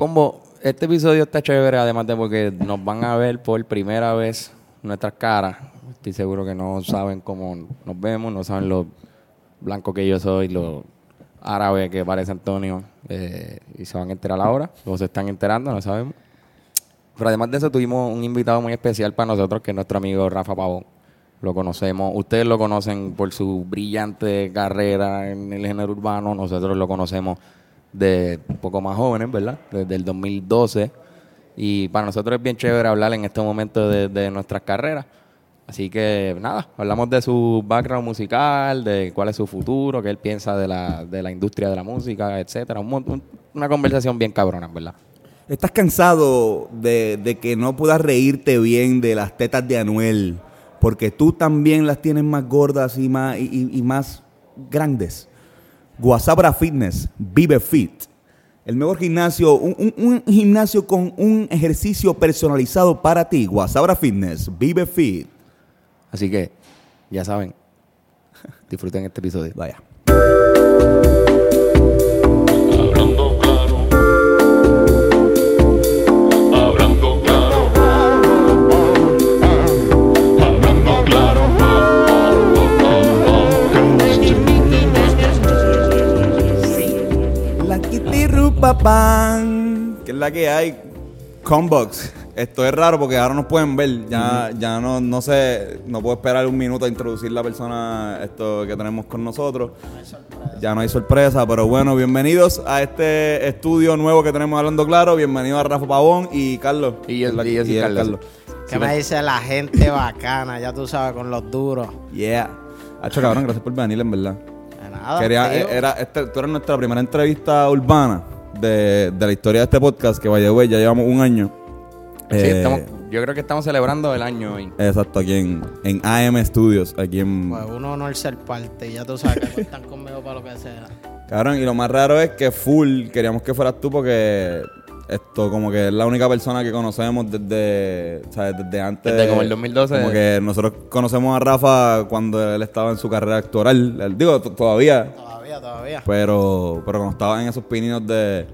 Combo, este episodio está chévere, además de porque nos van a ver por primera vez nuestras caras. Estoy seguro que no saben cómo nos vemos, no saben lo blanco que yo soy, lo árabe que parece Antonio, eh, y se van a enterar ahora, o se están enterando, no sabemos. Pero además de eso, tuvimos un invitado muy especial para nosotros, que es nuestro amigo Rafa Pavón. Lo conocemos, ustedes lo conocen por su brillante carrera en el género urbano, nosotros lo conocemos de un poco más jóvenes, ¿verdad? Desde el 2012. Y para nosotros es bien chévere hablar en este momento de, nuestras carreras. Así que nada, hablamos de su background musical, de cuál es su futuro, qué él piensa de la, de la industria de la música, etcétera. Un un- una conversación bien cabrona, ¿verdad? ¿Estás cansado de, que no puedas reírte bien de las tetas de Anuel? Porque tú también las tienes más gordas y más, y más grandes. Guasabra Fitness, Vive Fit. El mejor gimnasio, un, un- un gimnasio con un ejercicio personalizado para ti. Guasabra Fitness, Vive Fit. Así que, ya saben, disfruten este episodio. Vaya. Que es la que hay. Combox. Esto es raro porque ahora nos pueden ver. Ya, ya no, no sé, no puedo esperar un minuto a introducir la persona esto que tenemos con nosotros. Ya no hay sorpresa, pero bueno, bienvenidos a este estudio nuevo que tenemos hablando claro. Bienvenido a Rafa Pavón y Carlos. Y yo- La- y yo soy él, Carlos. ¿Qué me dice la gente bacana? Ya tú sabes, con los duros. Yeah. Hacho cabrón, gracias por venir, en verdad. Nada, Quería, eh, era, este, tú eres nuestra primera entrevista urbana de, de la historia de este podcast, que vaya, güey, ya llevamos un año. Sí, Eh, estamos- yo creo que estamos celebrando el año hoy. Exacto, aquí en, en AM Studios, aquí en... Pues uno honor ser parte. Ya tú sabes que cuentan conmigo para lo que sea. Cabrón, y lo más raro es que full, queríamos que fueras tú porque esto como que es la única persona que conocemos desde, ¿sabes? Desde antes. Desde como el 2012. Como que nosotros conocemos a Rafa cuando él estaba en su carrera actoral. Él- Digo, todavía, Todavía, todavía. pero, pero cuando estaba en esos pininos de...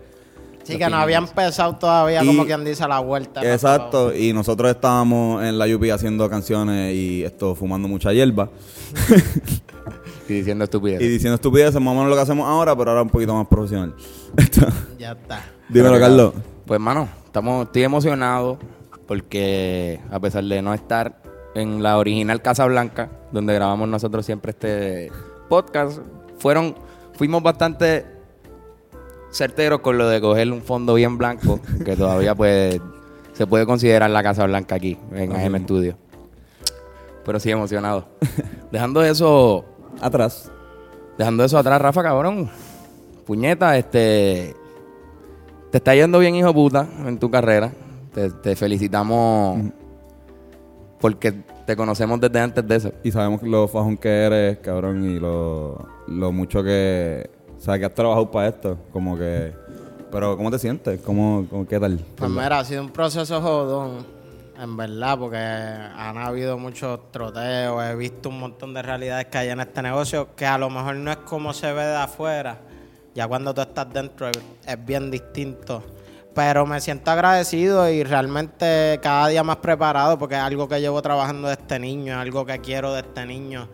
Sí, que no había empezado todavía, Y- como quien dice, la vuelta. Exacto, y nosotros estábamos en la UP haciendo canciones y esto fumando mucha hierba Y diciendo estupidez. y diciendo estupideces, más o menos lo que hacemos ahora, pero ahora un poquito más profesional. Ya está. Dímelo, Carlos. Pues, mano, estamos, estoy emocionado porque a pesar de no estar en la original Casa Blanca, donde grabamos nosotros siempre este podcast, fueron, fuimos bastante certeros con lo de coger un fondo bien blanco, que todavía pues se puede considerar la Casa Blanca aquí, en AM Studio. Pero sí emocionado. Dejando eso, Atrás. dejando eso atrás, Rafa, cabrón. Puñeta, este. Te está yendo bien, hijo puta, en tu carrera. Te, te felicitamos porque te conocemos desde antes de eso. Y sabemos lo fajón que eres, cabrón, y lo, lo mucho que... O sea, que has trabajado para esto. Como que... Pero, ¿cómo te sientes? ¿Cómo, cómo- qué tal? Pues mira, ha sido un proceso jodón, en verdad, porque han habido muchos troteos, he visto un montón de realidades que hay en este negocio que a lo mejor no es como se ve de afuera. Ya cuando tú estás dentro es- bien distinto. Pero me siento agradecido y realmente cada día más preparado porque es algo que llevo trabajando de este niño, es algo que quiero de este niño.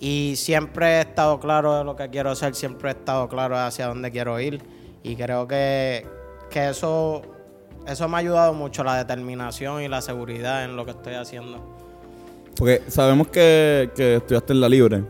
Y siempre he estado claro de lo que quiero hacer, siempre he estado claro hacia dónde quiero ir. Y creo que, que eso, eso me ha ayudado mucho, la determinación y la seguridad en lo que estoy haciendo. Porque sabemos que, que estudiaste en la libre.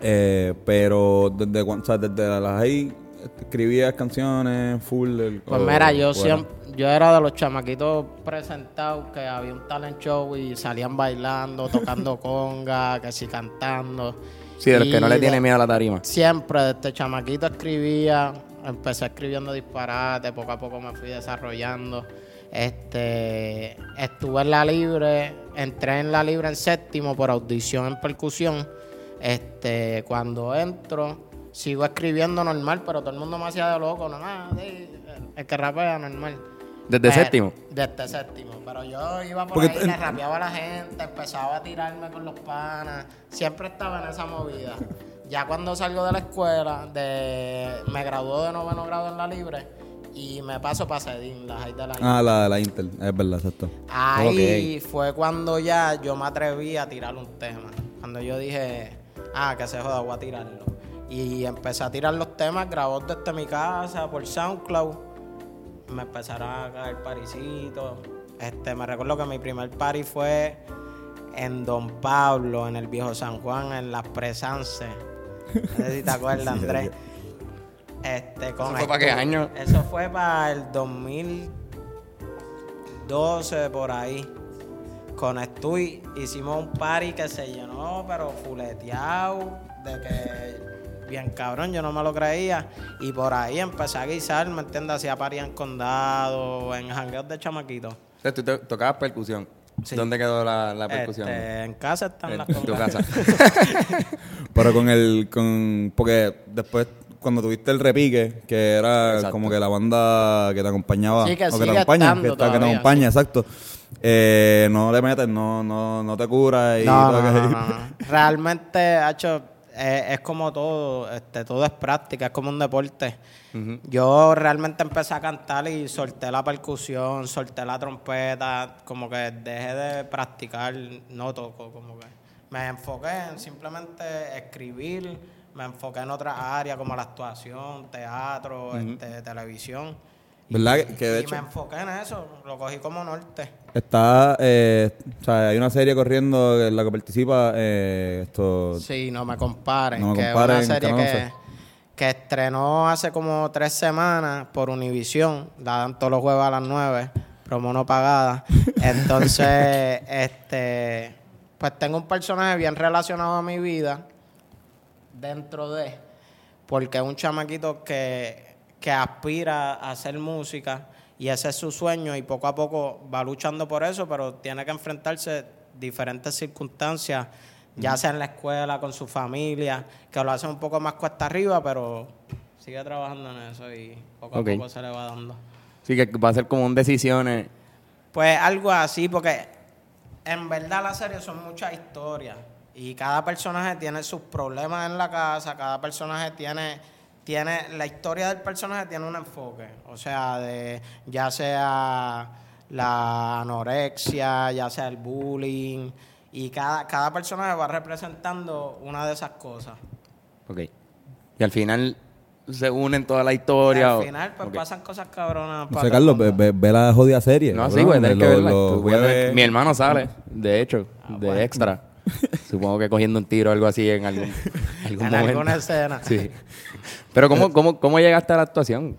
Eh, pero desde cuando, o sea, desde las ahí escribías canciones, full. el- Pues mira, yo siempre, yo era de los chamaquitos presentados que había un talent show y salían bailando, tocando conga, que sí cantando. Sí, de los que no le tiene miedo a la tarima. Siempre desde chamaquito escribía, empecé escribiendo disparates, poco a poco me fui desarrollando. Este, estuve en la libre, entré en la libre en séptimo por audición en percusión. Este, cuando entro, sigo escribiendo normal, pero todo el mundo me hacía de loco, no nada, sí, el que rapea normal. ¿Desde Eh, séptimo? Desde séptimo, pero yo iba por Porque ahí, le rapeaba a la gente, empezaba a tirarme con los panas, siempre estaba en esa movida. Ya cuando salgo de la escuela, de, me graduó de noveno grado en la libre, y me paso para Sedín, la high de la Ah, la, la Intel, es verdad, exacto. Ahí fue cuando ya yo me atreví a tirar un tema. Cuando yo dije, ah, que se joda, voy a tirarlo. Y empecé a tirar los temas grabados desde mi casa por SoundCloud. Me empezaron a caer parisitos. Este, me recuerdo que mi primer party fue en Don Pablo, en el viejo San Juan, en las Presance. No sé si te acuerdas, Andrés. Este, con ¿Eso fue para qué año? Eso fue para el 2012, por ahí. Con Estuy hicimos un party que se llenó, pero fuleteado, de que bien cabrón, yo no me lo creía. Y por ahí empecé a guisar, ¿me entiendes? Hacía party en condado, en jangueos de chamaquitos. O sea, tú to- tocabas percusión. Sí. ¿Dónde quedó la, la percusión? Este, en casa están en las tu congas. casa. Pero con el, con, porque después cuando tuviste el repique, que era Exacto. como que la banda que te acompañaba, Sí, que o que te acompaña, que, está- que te acompaña, exacto. Eh, no le metes, no, no, no te curas y No, todo no, que- no, no, no. Realmente, hecho, es como todo, este, todo es práctica, es como un deporte. Yo realmente empecé a cantar y solté la percusión, solté la trompeta, como que dejé de practicar, no toco, como que me enfoqué en simplemente escribir, me enfoqué en otras áreas como la actuación, teatro, este, televisión. Y- ¿Verdad que- que de y hecho- me enfoqué en eso, lo cogí como norte. Está, eh, o sea, hay una serie corriendo en la que participa eh, esto. Sí, no me comparen. No me que comparen, es una serie que, 11. que estrenó hace como tres semanas por Univisión. La dan todos los jueves a las 9, promo no pagada. Entonces, este, pues tengo un personaje bien relacionado a mi vida dentro de, porque es un chamaquito que, que aspira a hacer música y ese es su sueño y poco a poco va luchando por eso, pero tiene que enfrentarse diferentes circunstancias, ya sea en la escuela, con su familia, que lo hace un poco más cuesta arriba, pero sigue trabajando en eso y poco a poco se le va dando. Sí, que va a ser como un decisiones. Pues algo así, porque en verdad la serie son muchas historias y cada personaje tiene sus problemas en la casa, cada personaje tiene, tiene, la historia del personaje tiene un enfoque, o sea, de ya sea la anorexia, ya sea el bullying, y cada, cada personaje va representando una de esas cosas. Ok. Y al final se unen toda la Y historia. al o- final, pues pasan cosas cabronas. No para sé, todo Carlos, ve, mundo. ve- ve la jodida serie. No, cabrón, sí, lo- que verla. Voy a Mi hermano sale, de hecho, de bueno. extra. Supongo que cogiendo un tiro o algo así en algún, algún En momento. alguna escena. Sí. Pero ¿cómo, cómo, ¿cómo llegaste a la actuación?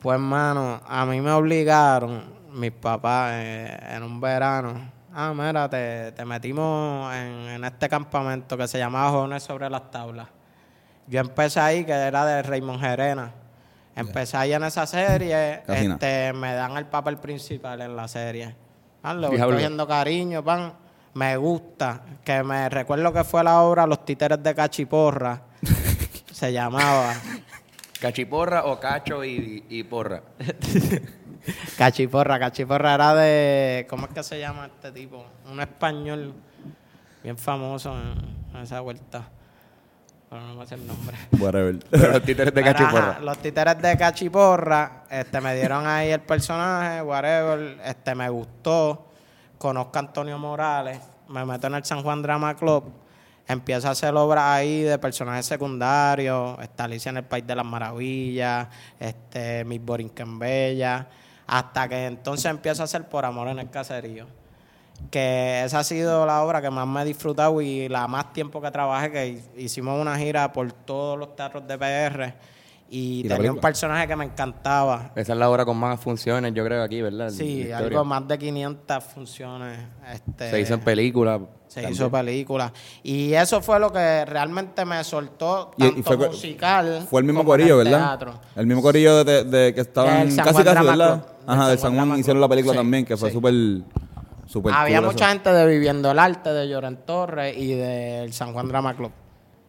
Pues, mano, a mí me obligaron mis papás eh, en un verano. Ah, mira, te, te metimos en, en este campamento que se llamaba Jóvenes sobre las tablas. Yo empecé ahí, que era de Raymond Gerena. Empecé ahí en esa serie. Este, me dan el papel principal en la serie. Ah, le voy cogiendo cariño, pan. Me gusta. Que me recuerdo que fue la obra Los Títeres de Cachiporra. se llamaba. ¿Cachiporra o cacho y, y porra? Cachiporra, Cachiporra era de. ¿Cómo es que se llama este tipo? Un español bien famoso en, en esa vuelta. Pero no me sé el nombre. Whatever. Los títeres de Pero, ajá, cachiporra. los títeres de Cachiporra, este, me dieron ahí el personaje, whatever, este, me gustó. Conozco a Antonio Morales, me meto en el San Juan Drama Club, empiezo a hacer obras ahí de personajes secundarios, está Alicia en el País de las Maravillas, este, Miss Borinquen Bella, hasta que entonces empiezo a hacer Por Amor en el Caserío que esa ha sido la obra que más me he disfrutado y la más tiempo que trabajé, que hicimos una gira por todos los teatros de PR y, ¿Y tenía un personaje que me encantaba. Esa es la obra con más funciones, yo creo, aquí, ¿verdad? Sí, La algo más de 500 funciones. Este, Se hizo en película. se también. hizo película. Y eso fue lo que realmente me soltó, Y- y tanto fue co- musical Fue el mismo corillo, ¿verdad? teatro. El mismo corillo de, de que estaban casi casi, ¿verdad? Ajá, Del San Juan hicieron la película Sí, también, que fue sí. súper súper Había cool mucha eso. gente de Viviendo el Arte de Lloren Torres y del San Juan Drama Club.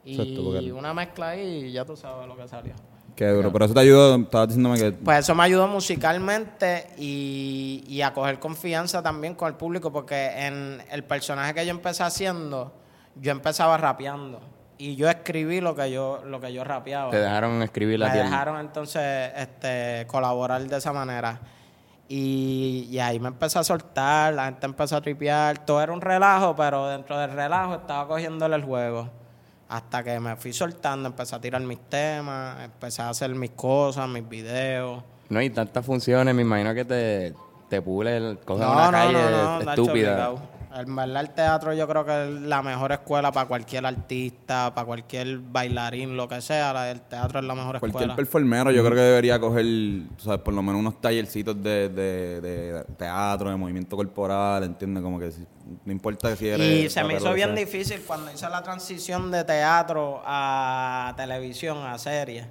Y Exacto, una mezcla ahí y ya tú sabes lo que salió. Qué duro, pero eso te ayudó, estabas diciéndome que... Pues eso me ayudó musicalmente y, y a coger confianza también con el público porque en el personaje que yo empecé haciendo, yo empezaba rapeando. y yo escribí lo que yo, lo que yo rapeaba. Te dejaron escribir la Me tierra. dejaron entonces este, colaborar de esa manera. Y, y ahí me empecé a soltar, la gente empezó a tripear, todo era un relajo, pero dentro del relajo estaba cogiéndole el juego. Hasta que me fui soltando, empecé a tirar mis temas, empecé a hacer mis cosas, mis videos. No hay tantas funciones, me imagino que te, te pule coger No, una no, calle no, estúpida. En verdad el teatro yo creo que es la mejor escuela para cualquier artista, para cualquier bailarín, lo que sea. El teatro es la mejor Cualquier escuela. performero yo creo que debería coger, sabes, por lo menos unos tallercitos de, de, de teatro, de movimiento corporal, ¿entiendes? Como que no importa si eres... Y se me hizo bien difícil cuando hice la transición de teatro a televisión, a series.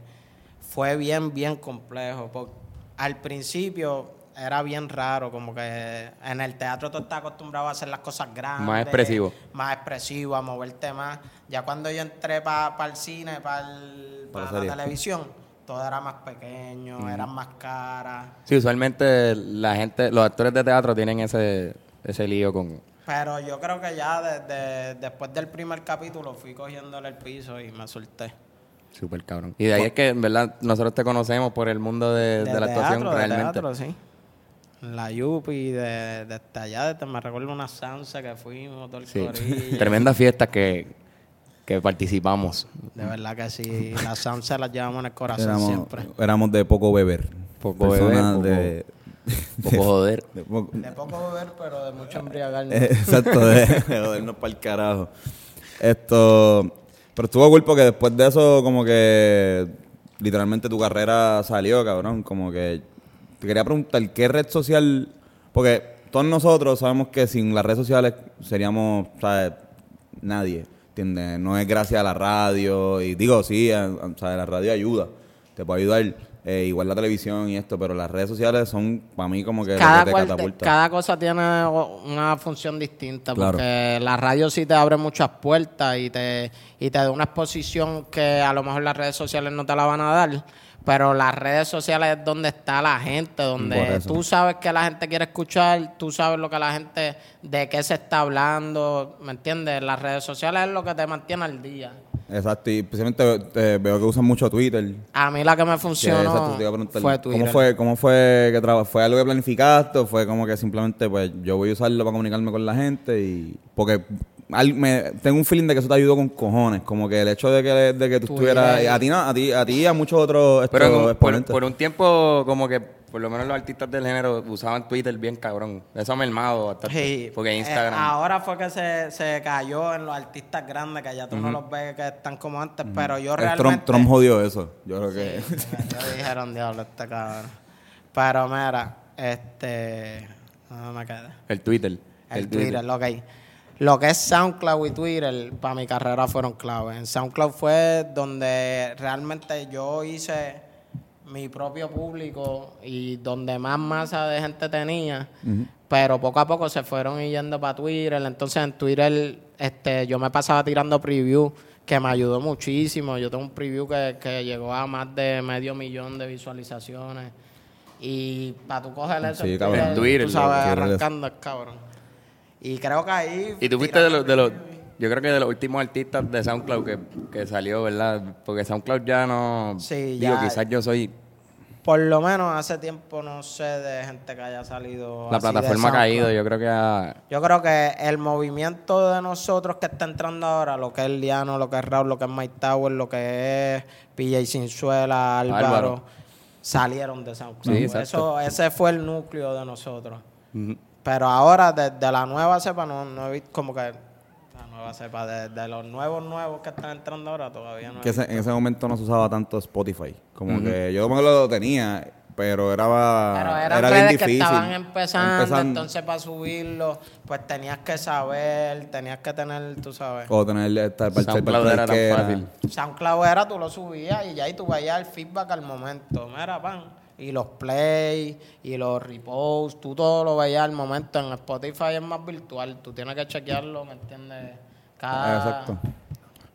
Fue bien, bien complejo. Porque al principio era bien raro, como que en el teatro tú estás acostumbrado a hacer las cosas grandes. Más expresivo. Más expresivo, a moverte más. Ya cuando yo entré para el cine, para Pa' la la televisión, todo era más pequeño, eran más caras. Sí, usualmente la gente, los actores de teatro tienen ese, ese lío con... Pero yo creo que ya desde después del primer capítulo fui cogiéndole el piso y me solté. Súper cabrón. Y de ahí es que, en verdad, nosotros te conocemos por el mundo de, de la actuación de realmente. teatro, sí. La Yupi, de, de hasta allá, desde- me recuerdo una Sansa que fuimos, todo el Sí. corillo. Tremendas fiestas que, que participamos. De verdad que sí, las Sansa las llevamos en el corazón Éramos, siempre. éramos de poco beber. Poco Personas beber, de... Poco joder. de poco- De poco beber, pero de mucho embriagarnos. Eh, Exacto, de, de jodernos para el carajo. Esto, pero estuvo cool porque después de eso, como que literalmente tu carrera salió, cabrón. Como que te quería preguntar, ¿qué red social? Porque todos nosotros sabemos que sin las redes sociales seríamos, ¿sabes? Nadie, ¿entiendes? No es gracias a la radio, y digo, sí, ¿sabes? La radio ayuda, te puede ayudar. eh, igual la televisión y esto, pero las redes sociales son para mí como que cada, que te catapulta. cada cosa tiene una función distinta Claro. porque la radio sí te abre muchas puertas y te, y te da una exposición que a lo mejor las redes sociales no te la van a dar. Pero las redes sociales es donde está la gente, donde tú sabes que la gente quiere escuchar, tú sabes lo que la gente, de qué se está hablando, ¿me entiendes? Las redes sociales es lo que te mantiene al día. Exacto, y especialmente eh, veo que usan mucho Twitter. A mí la que me Que, funcionó exacto, te iba a preguntar, fue Twitter. ¿Cómo fue, cómo fue que traba- ¿Fue algo que planificaste o fue como que simplemente, pues, yo voy a usarlo para comunicarme con la gente y... Porque al- me, tengo un feeling de que eso te ayudó con cojones, como que el hecho de que, de que tú Twitter. estuvieras... A ti, no, a ti, a ti y a muchos otros Pero como por, exponentes. por un tiempo, como que por lo menos los artistas del género usaban Twitter bien cabrón. Eso ha mermado bastante. Sí, Porque eh, Instagram. ahora fue que se, se cayó en los artistas grandes, que ya tú no los ves que están como antes, pero yo realmente... Trump, Trump jodió eso, yo creo que... Ya dijeron, diablo, este cabrón. Pero mira, este... ¿Dónde me quedé? el Twitter. El, Twitter, lo que hay. Lo que es SoundCloud y Twitter, para mi carrera fueron clave. En SoundCloud fue donde realmente yo hice mi propio público y donde más masa de gente tenía. Pero poco a poco se fueron yendo para Twitter. Entonces en Twitter este, yo me pasaba tirando preview que me ayudó muchísimo. Yo tengo un preview que, que llegó a más de medio millón de visualizaciones. Y para tú coger eso, Sí, cabrón. Twitter, tú sabes, arrancando cabrón. Y creo que ahí... Y tú fuiste de los, de los, yo creo que de los últimos artistas de SoundCloud que, que salió, ¿verdad? Porque SoundCloud ya no, Sí, digo, ya- quizás yo soy, Por lo menos hace tiempo no sé de gente que haya salido. la así de plataforma ha caído, yo creo que ha- Yo creo que el movimiento de nosotros que está entrando ahora, lo que es Liano, lo que es Raúl, lo que es Mike Tower, lo que es PJ Sinzuela, Álvaro, Álvaro. salieron de SoundCloud. Sí. Eso, ese fue el núcleo de nosotros. Pero ahora, desde la nueva cepa, no, no he visto como que la nueva cepa, de, de los nuevos nuevos que están entrando ahora, todavía no he que ese- en ese momento no se usaba tanto Spotify. Como que yo como que lo tenía, pero era, Pero eran era bien difícil. que estaban empezando, Empezando. entonces para subirlo, pues tenías que saber, tenías que tener, tú sabes. O tener estar para el SoundCloud era tan fácil. SoundCloud era, tú lo subías y ya y tú veías el feedback al momento. Mira, pan. Y los play y los reposts, tú todo lo veías al momento. En Spotify es más virtual, tú tienes que chequearlo, ¿me entiendes? Cada... Exacto.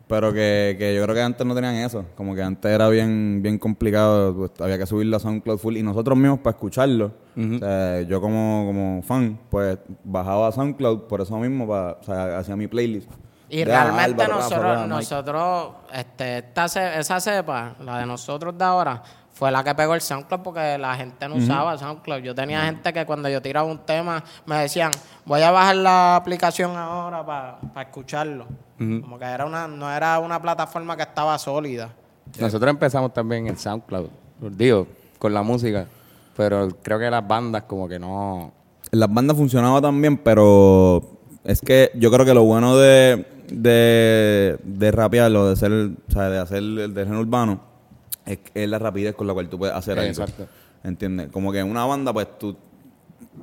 Pero que, que yo creo que antes no tenían eso. Como que antes era bien, bien complicado. pues, había que subirlo a SoundCloud Full. Y nosotros mismos para escucharlo. o sea, yo como, como fan, pues bajaba a SoundCloud por eso mismo. Para, o sea, hacía mi playlist Y de realmente Álvaro, nosotros, Rafa, nosotros este, esta esa cepa, la de nosotros de ahora, fue la que pegó el SoundCloud porque la gente no usaba SoundCloud. Yo tenía gente que cuando yo tiraba un tema me decían, voy a bajar la aplicación ahora para escucharlo. Como que era una, no era una plataforma que estaba sólida. Nosotros empezamos también en SoundCloud, digo, con la música, pero creo que las bandas como que no... Las bandas funcionaba también, pero es que yo creo que lo bueno de, de, de rapearlo, de ser, o sea, de hacer el del género urbano, es, es la rapidez con la cual tú puedes hacer algo. Exacto. ¿Entiendes? Como que en una banda, pues tú,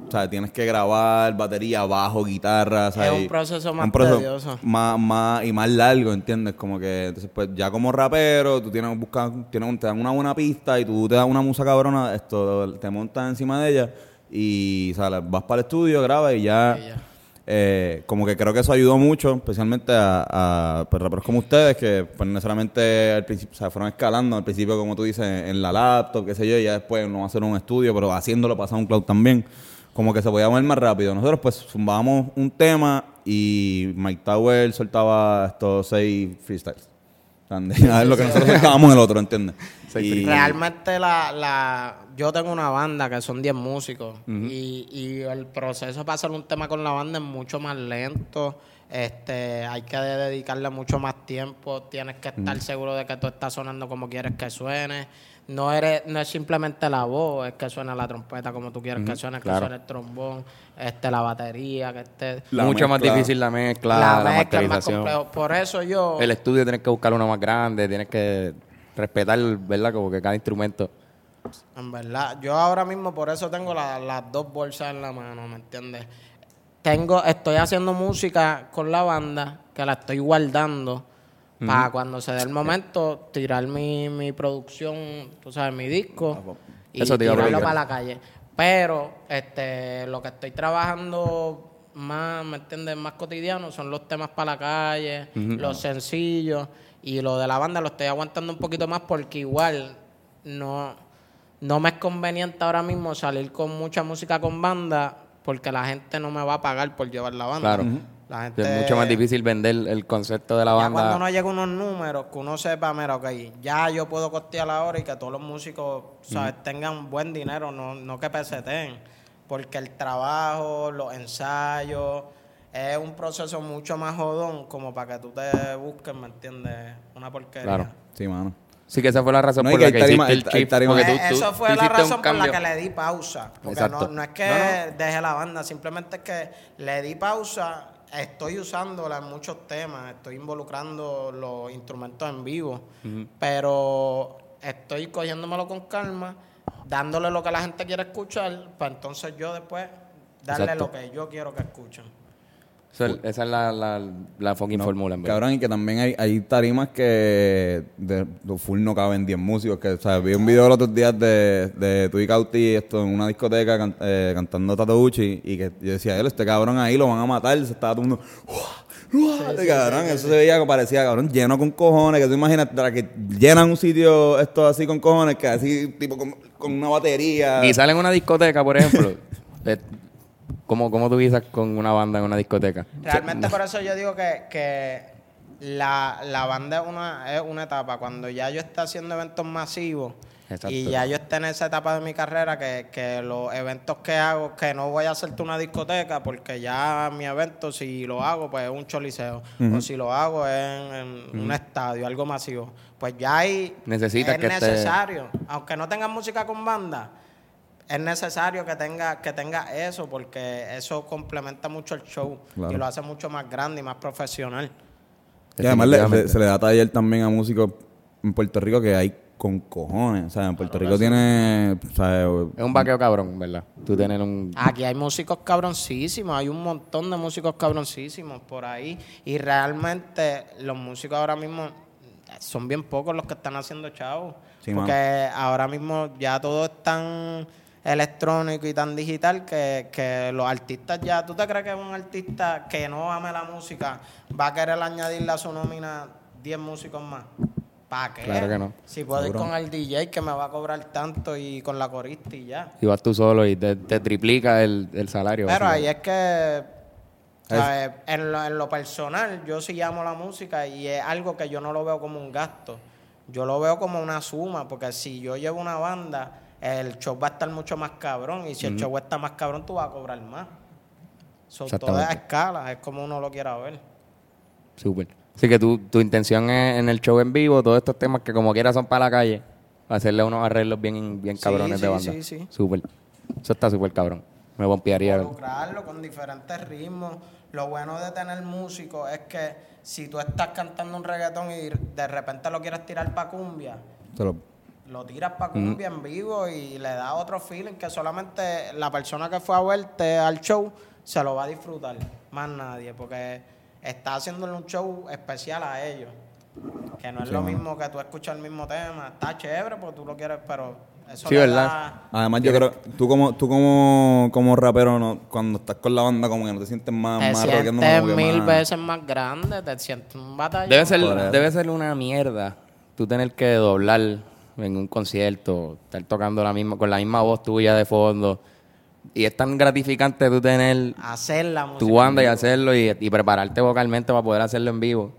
o sea, tienes que grabar batería, bajo, guitarra, ¿sabes? Es un proceso más Un proceso tedioso. Más, más, y más largo, ¿entiendes? Como que, entonces, pues ya como rapero, tú tienes que buscar, tienes, un- te dan una buena pista y tú te das una musa cabrona, esto, te montas encima de ella y, o sea, la- vas para el estudio, grabas y ya. Y ya. Eh, como que creo que eso ayudó mucho, especialmente a, a, pues, raperos como ustedes, que pues necesariamente al fueron escalando al principio, como tú dices, en la laptop, qué sé yo, y ya después no hacer un estudio, pero haciéndolo para un cloud también, como que se podía mover más rápido. Nosotros pues zumbábamos un tema y Mike Tower soltaba estos seis freestyles. ¿Entiendes? A ver lo que nosotros soltábamos el otro, ¿entiendes? Y- Realmente la, la, yo tengo una banda que son 10 músicos y, y el proceso para hacer un tema con la banda es mucho más lento. Este, hay que dedicarle mucho más tiempo. Tienes que estar seguro de que tú estás sonando como quieres que suene. No eres, no es simplemente la voz, es que suene la trompeta como tú quieres que suene, que suene el trombón, este, la batería, que esté La Mucho más difícil la mezcla, la, la, mezcla es más masterización. complejo. Por eso yo El estudio tienes que buscar uno más grande, tienes que respetar, ¿verdad? Como que cada instrumento. En verdad, yo ahora mismo por eso tengo la- las dos bolsas en la mano, ¿me entiendes? Tengo, estoy haciendo música con la banda que la estoy guardando para cuando se dé el momento tirar mi, mi producción, tú sabes, mi disco y Eso te iba a tirarlo para la calle. Pero este, lo que estoy trabajando más, ¿me entiendes? Más cotidiano son los temas para la calle, los sencillos y lo de la banda lo estoy aguantando un poquito más porque igual no, no me es conveniente ahora mismo salir con mucha música con banda porque la gente no me va a pagar por llevar la banda. Claro. La gente, Es mucho más difícil vender el concepto de la ya banda. cuando uno llega a unos números, que uno sepa, mira, ok, ya yo puedo costear ahora y que todos los músicos, ¿sabes? Tengan buen dinero, no, no que peseten. Porque el trabajo, los ensayos, es un proceso mucho más jodón como para que tú te busques, ¿me entiendes? Una porquería. Claro. Sí, mano. Sí que esa fue la razón No, por que la que tarima- hiciste el tarima- porque tú- tú- Eso tú fue la razón por la que le di pausa. Porque no, no es que dejé la banda, simplemente es que le di pausa. Estoy usándola en muchos temas, estoy involucrando los instrumentos en vivo, pero estoy cogiéndomelo con calma, dándole lo que la gente quiere escuchar, para entonces yo después darle Exacto. lo que yo quiero que escuchen. Esa es la, la, la fucking fórmula, verdad. Cabrón, y que también hay, hay tarimas que de, de full no caben 10 músicos. Que, o sea, vi un video los otros días de, de tú y Cauti esto, en una discoteca can- eh, cantando y que yo decía, este cabrón ahí lo van a matar. Se estaba todo el mundo... "Uah, uah", y cabrón, eso se veía que parecía, cabrón, lleno con cojones. Que tú imaginas que llenan un sitio esto así con cojones, que así, tipo, con, con una batería. Y sale en una discoteca, por ejemplo. ¿Cómo, ¿Cómo tú guisas con una banda en una discoteca? Realmente por eso yo digo que, que la, la banda es una, es una etapa. Cuando ya yo esté haciendo eventos masivos Exacto. y ya yo esté en esa etapa de mi carrera, que, que los eventos que hago, que no voy a hacerte una discoteca, porque ya mi evento, si lo hago, pues es un choliseo. O si lo hago en, en un estadio, algo masivo. Pues ya ahí Necesitas es que esté- necesario. Aunque no tengas música con banda, es necesario que tenga, que tenga eso, porque eso complementa mucho el show Claro. y lo hace mucho más grande y más profesional. Y además le- se le da taller también a músicos en Puerto Rico que hay con cojones. O sea, en Puerto Rico tiene... O sea, Es un vaqueo cabrón, ¿verdad? Tú tener un... Aquí hay músicos cabroncísimos, hay un montón de músicos cabroncísimos por ahí y realmente los músicos ahora mismo son bien pocos los que están haciendo chavos. Sí, porque ahora mismo ya todo es tan electrónico y tan digital que, que los artistas ya, ¿tú te crees que un artista que no ame la música va a querer añadirle a su nómina 10 músicos más? ¿Para qué? Claro que no. Si puedo ir con el DJ que me va a cobrar tanto y con la corista y ya. Y vas tú solo y te, te triplica el, el salario. Pero ahí es que ¿Sabes? En, lo, en lo personal, yo sí amo la música y es algo que yo no lo veo como un gasto. Yo lo veo como una suma, porque si yo llevo una banda, el show va a estar mucho más cabrón. Y si el show está más cabrón, tú vas a cobrar más. Son todas Exactamente. a escala, es como uno lo quiera ver. Súper. Así que tu, tu intención es en el show en vivo, todos estos temas que como quiera son para la calle, hacerle unos arreglos bien, bien Sí, cabrones de sí, banda. sí, sí. Súper. Eso está súper cabrón. Me bompearía. involucrarlo con diferentes ritmos. Lo bueno de tener músicos es que si tú estás cantando un reggaetón y de repente lo quieres tirar para cumbia, Se lo- tiras para cumbia en vivo y le da otro feeling que solamente la persona que fue a verte al show se lo va a disfrutar, más nadie, porque está haciéndole un show especial a ellos. Que no es lo mismo que tú escuchas el mismo tema. Está chévere porque tú lo quieres, pero eso Sí, ¿verdad? da- Además, yo creo, tú como, tú como, como rapero, no, cuando estás con la banda, como que no te sientes más, te más sientes mil más- veces más grande, te sientes un batallón. Debe ser, debe ser una mierda tú tener que doblar en un concierto, estar tocando la misma, con la misma voz tuya de fondo. Y es tan gratificante tú tener hacer la música. tu banda y hacerlo y, y prepararte vocalmente para poder hacerlo en vivo.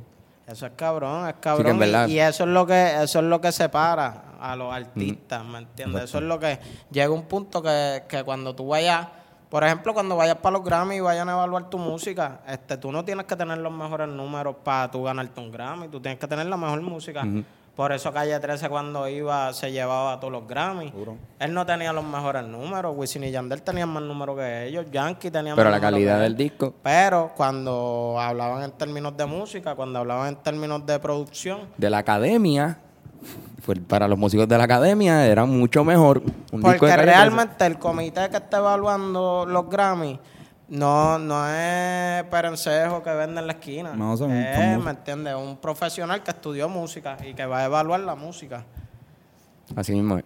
Eso es cabrón, es cabrón. y eso es lo que eso es lo que separa a los artistas, ¿me entiendes? Eso es lo que llega un punto que, que cuando tú vayas, por ejemplo, cuando vayas para los Grammy y vayan a evaluar tu música, este tú no tienes que tener los mejores números para tú ganarte un Grammy, tú tienes que tener la mejor música. Por eso Calle 13 cuando iba se llevaba todos los Grammy. Él no tenía los mejores números, Wisin y Yandel tenían más números que ellos, Yankee tenía Pero más la calidad del disco. Pero cuando hablaban en términos de música, cuando hablaban en términos de producción, de la academia, fue para los músicos de la academia era mucho mejor un disco de porque Calle 13. realmente el comité que está evaluando los Grammy no, no es perencejo que vende en la esquina. No, son- es, ¿me entiendes? Un profesional que estudió música y que va a evaluar la música. Así mismo es.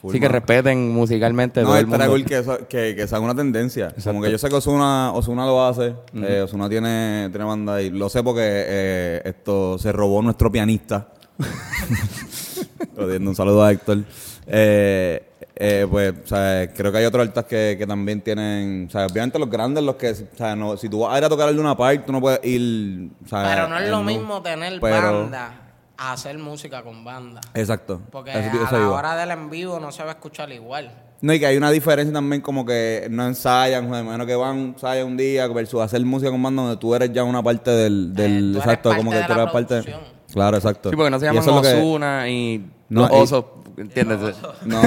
Full, Así que respeten musicalmente No, todo el mundo. cool que, que, que una tendencia. Exacto. Como que yo sé que Osuna, Osuna lo hace. Eh, Ozuna tiene, tiene banda y lo sé porque eh, esto se robó nuestro pianista. Un saludo a Héctor. Eh, eh, pues, o sea, creo que hay otros artistas que, que también tienen, o sea, obviamente los grandes, los que, o sea, no, si tú vas a ir a tocar de una parte, tú no puedes ir, o sea, Pero no es lo mismo tener pero- banda a hacer música con banda. Exacto. Porque Eso- a eso la iba. hora del en vivo no se va a escuchar igual. No, y que hay una diferencia también como que no ensayan, joder, menos que van, ensayan un día versus hacer música con banda donde tú eres ya una parte del, del Eh, tú eres exacto, parte como que de tú la eres parte. producción. Claro, exacto. Sí, porque no se Y llaman eso es lo que- Ozuna y No, los y- osos, ¿entiendes? No.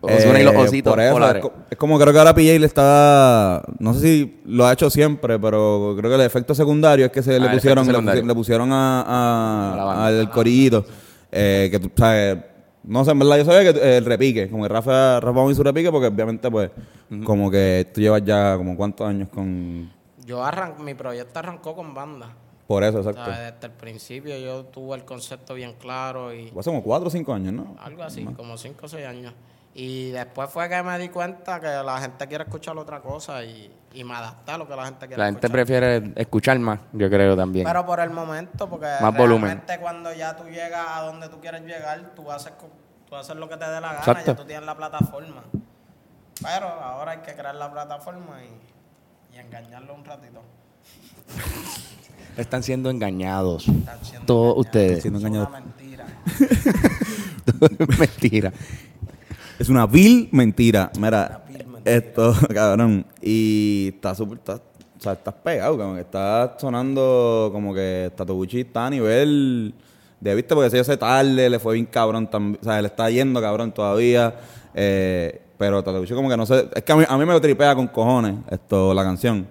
Ozuna y los Eh, ositos por eso. Es, co- es como creo que ahora PJ le está. No sé si lo ha hecho siempre, pero creo que el efecto secundario es que se Ah, le pusieron, le, pusieron a, al corillito. eh, que tú sabes. No sé, en verdad yo sabía que eh, el repique, como que Rafa, Rafa hizo repique, porque obviamente, pues, como que tú llevas ya como cuántos años con. Yo arran mi proyecto arrancó con banda. Por eso, exacto. Desde el principio yo tuve el concepto bien claro y Fue hace como cuatro o cinco años, ¿no? algo así, como 5 o 6 años. Y después fue que me di cuenta que la gente quiere escuchar otra cosa y, y me adapté a lo que la gente quiere La gente escuchar. prefiere escuchar más, yo creo también. Pero por el momento, porque Más volumen. cuando ya tú llegas a donde tú quieres llegar, tú haces, tú haces lo que te dé la gana, Exacto. ya tú tienes la plataforma. Pero ahora hay que crear la plataforma y, y engañarlo un ratito. Están siendo engañados. Están siendo Todos engañados. ustedes. Siendo Es engañados. una mentira. Mentira. Es una vil mentira. Mira, vil mentira. esto, cabrón. Y está súper. está- o sea, estás pegado, como que está sonando como que Tatoguchi está a nivel de viste, porque se yo sé tarde, le fue bien cabrón también. O sea, le está yendo cabrón todavía. Eh, pero Tatoguchi como que no sé. Es que a mí, a mí me lo tripea con cojones esto, la canción.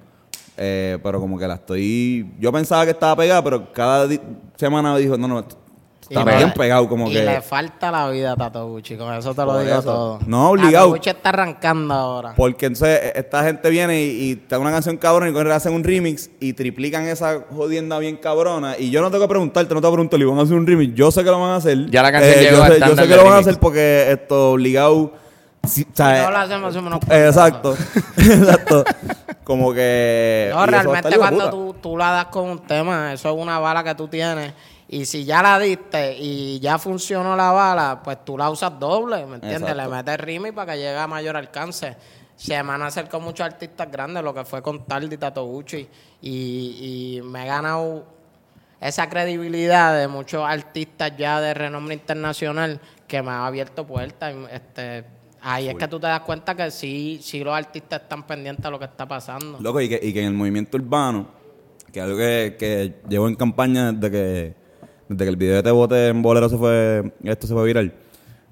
Eh, pero como que la estoy. Yo pensaba que estaba pegada, pero cada di- semana me dijo, no, no, está bien le- pegado, como y que. le falta la vida a Tato Gucci, con eso te lo digo eso. todo. No, obligado. Tato Gucci está arrancando ahora. Porque entonces eh, esta gente viene y, y te da una canción cabrona y con él hacen un remix y triplican esa jodienda bien cabrona. Y yo no tengo que preguntarte, no te voy a preguntar, ¿le van a hacer un remix? Yo sé que lo van a hacer. Eh, Ya la canción llegó yo sé, yo sé que lo van a hacer porque esto obligado. Sí, o sea, Si no eh, lo hacemos, unos Exacto, exacto. Como que. No, y realmente cuando tú, tú la das con un tema, eso es una bala que tú tienes. Y si ya la diste y ya funcionó la bala, pues tú la usas doble, ¿me entiendes? Exacto. Le metes remix para que llegue a mayor alcance. se me han acercado muchos artistas grandes, lo que fue con Tardi, Tato Gucci, y, y me he ganado esa credibilidad de muchos artistas ya de renombre internacional que me ha abierto puertas. y, Este, ahí es que tú te das cuenta que sí, sí los artistas están pendientes a lo que está pasando. Loco, y que, y que en el movimiento urbano, que es algo que, que llevo en campaña desde que, desde que el video de Te Bote en Bolero se fue, esto se fue viral.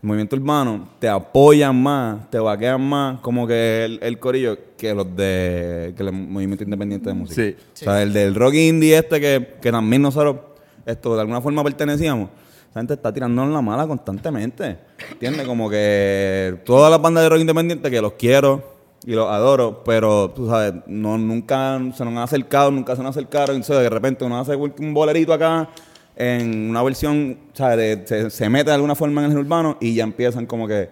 El movimiento urbano te apoyan más, te vaquean más, como que el, el corillo, que los de que el movimiento independiente de música. Sí. O sea, el del rock indie este que, que también nosotros, esto, de alguna forma pertenecíamos. Esa gente está tirándonos la mala constantemente. ¿Entiendes? Como que todas las bandas de rock independiente que los quiero y los adoro, pero tú sabes, no, nunca se nos han acercado, nunca se nos acercaron. Entonces, de repente uno hace un bolerito acá en una versión, ¿sabes? De- se, se mete de alguna forma en el urbano y ya empiezan como que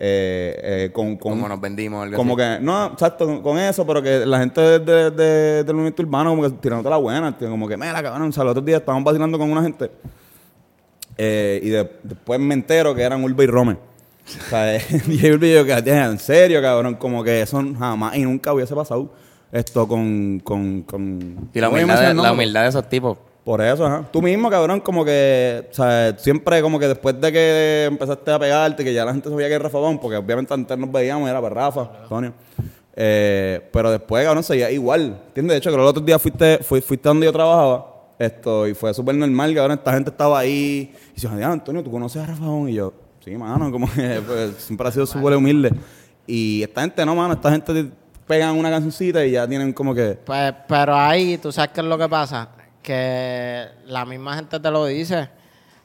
eh, eh, con, con Como nos vendimos, algo como así. que, no, exacto, con, con eso, pero que la gente de, de- de- del movimiento urbano como que tirándote la buena, tío, como que, mira, cabrón, o sea, los otros días estábamos vacilando con una gente eh, y de- después me entero que eran Urba y Rome. O sea, y Urba y yo, que "Tía, en serio, cabrón, como que eso jamás y nunca hubiese pasado esto con... con, con Y la humildad, de, el la nombre. humildad de esos tipos. Por eso, ajá. Tú mismo, cabrón, como que, o sea, siempre como que después de que empezaste a pegarte, que ya la gente sabía que era Rafa Bon, porque obviamente antes nos veíamos, era para Rafa, Antonio. Eh, pero después, cabrón, seguía igual. ¿Entiendes? De hecho, creo que los otros días fuiste, fui- fuiste donde yo trabajaba, esto, y fue súper normal, cabrón, esta gente estaba ahí, y dice, "Ay, Antonio, ¿tú conoces a Rafa Bon? Y yo, sí, mano, como que pues, siempre ha sido súper humilde. Y esta gente, no, mano, esta gente te pegan una cancioncita y ya tienen como que... Pues, pero ahí, ¿tú sabes qué es lo que pasa? Que la misma gente te lo dice.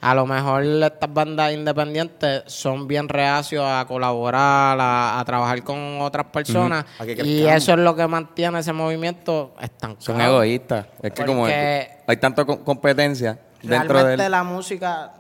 A lo mejor estas bandas independientes son bien reacios a colaborar, a, a trabajar con otras personas. Y eso es lo que mantiene ese movimiento estancado. Son egoístas. Es que como Porque- hay tanta co- competencia dentro Realmente de él la música...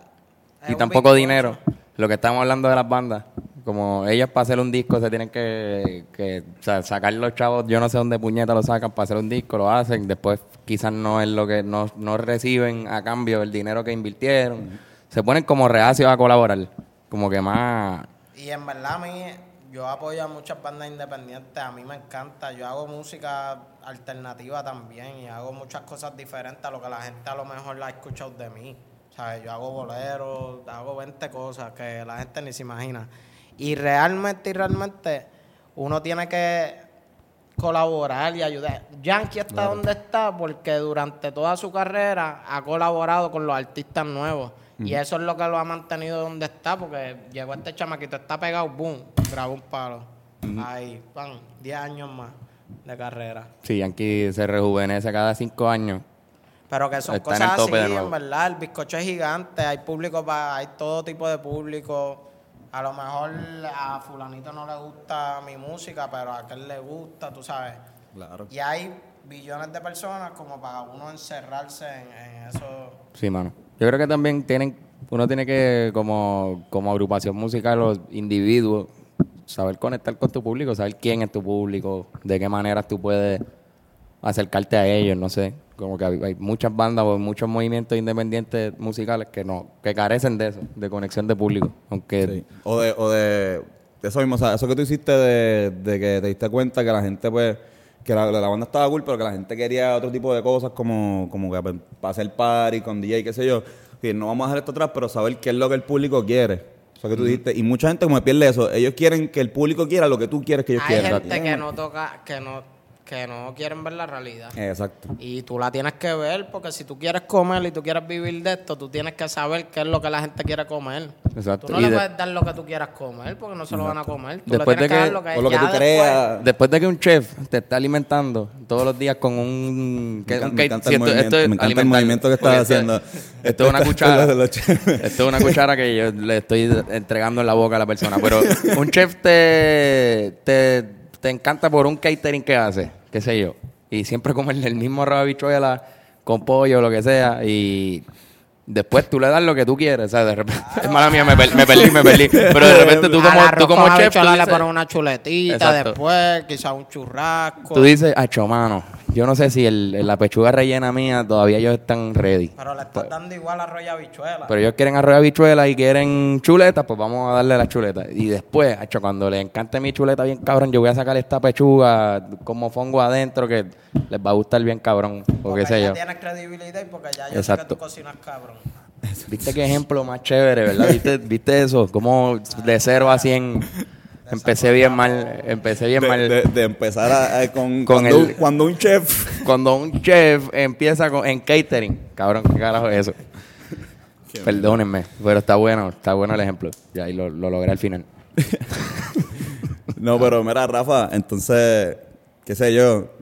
es y un tan poco bizcocho. dinero, lo que estamos hablando de las bandas, como ellas para hacer un disco se tienen que, que, o sea, sacar los chavos, yo no sé dónde puñeta lo sacan para hacer un disco, lo hacen, después quizás no es lo que no, no reciben a cambio el dinero que invirtieron. Se ponen como reacios a colaborar, como que más Y en verdad a mí, yo apoyo a muchas bandas independientes, a mí me encanta, yo hago música alternativa también y hago muchas cosas diferentes a lo que la gente a lo mejor la ha escuchado de mí. O sea, yo hago boleros, hago 20 cosas que la gente ni se imagina. Y realmente, y realmente, uno tiene que colaborar y ayudar. Yankee está donde está porque durante toda su carrera ha colaborado con los artistas nuevos. Y eso es lo que lo ha mantenido donde está, porque llegó este chamaquito, está pegado, boom, grabó un palo. Ahí, pan, 10 años más de carrera. Sí, Yankee se rejuvenece cada cinco años. Pero que son Está en cosas de así, en verdad. El bizcocho es gigante, hay público para, hay todo tipo de público. A lo mejor a fulanito no le gusta mi música, pero a aquel le gusta, tú sabes. Claro. Y hay billones de personas como para uno encerrarse en, en eso. Sí, mano. Yo creo que también tienen, uno tiene que, como, como agrupación musical, los individuos, saber conectar con tu público, saber quién es tu público, de qué manera tú puedes acercarte a ellos, no sé. Como que hay, hay muchas bandas o muchos movimientos independientes musicales que no, que carecen de eso, de conexión de público. Aunque Sí. O de, o de, eso mismo, o sea, eso que tú hiciste de, de que te diste cuenta que la gente, pues, que la, la banda estaba cool, pero que la gente quería otro tipo de cosas como, como que pues, para hacer party con DJ, qué sé yo. Y no vamos a dejar esto atrás, pero saber qué es lo que el público quiere. Eso que tú dijiste. Y mucha gente como pierde eso. Ellos quieren que el público quiera lo que tú quieres que ellos Hay quieran. gente que no toca, que no, que no quieren ver la realidad. Exacto. Y tú la tienes que ver, porque si tú quieres comer y tú quieres vivir de esto, tú tienes que saber qué es lo que la gente quiere comer. Exacto. Tú no Y le de- puedes dar lo que tú quieras comer, porque no se lo van a comer. Tú Después le de tienes que, dar que- lo que, O lo que tú después- creas. Después de que un chef te está alimentando todos los días con un... Me que- un me encanta si el movimiento- esto es me encanta el alimentar, movimiento que estás esto- haciendo. Esto es una cuchara. Esto es una cuchara que yo le estoy entregando en la boca a la persona. Pero un chef te, te, te encanta por un catering que hace, qué sé yo. Y siempre comer el mismo arroz de habichuela con pollo o lo que sea. Y Después tú le das lo que tú quieres, o sea, de repente, es mala mía, me, per- me perdí, me perdí. Pero de repente tú como, tú como con chef, tú le pones una chuletita Exacto. después, quizás un churrasco. tú dices, acho, mano, yo no sé si el, la pechuga rellena mía todavía ellos están ready. Pero le estás dando igual arroz y habichuela. Pero ellos quieren arroz de habichuela y quieren chuletas, pues vamos a darle las chuletas. Y después, acho, cuando les encante mi chuleta bien cabrón, yo voy a sacar esta pechuga como fongo adentro que les va a gustar bien cabrón, o porque qué sé ya yo. tienes credibilidad y porque ya yo sé que Exacto. tú cocinas cabrón. ¿Viste qué ejemplo más chévere, verdad? ¿Viste, ¿Viste eso? Como de cero a cien empecé bien mal, empecé bien De, mal. de- de empezar a- a- con, Con cuando, el- cuando un chef Cuando un chef empieza con, en catering, cabrón, ¿qué carajo es eso? Perdónenme, pero está bueno, está bueno el ejemplo. Y ahí lo, lo logré al final. No, pero mira, Rafa, entonces, qué sé yo,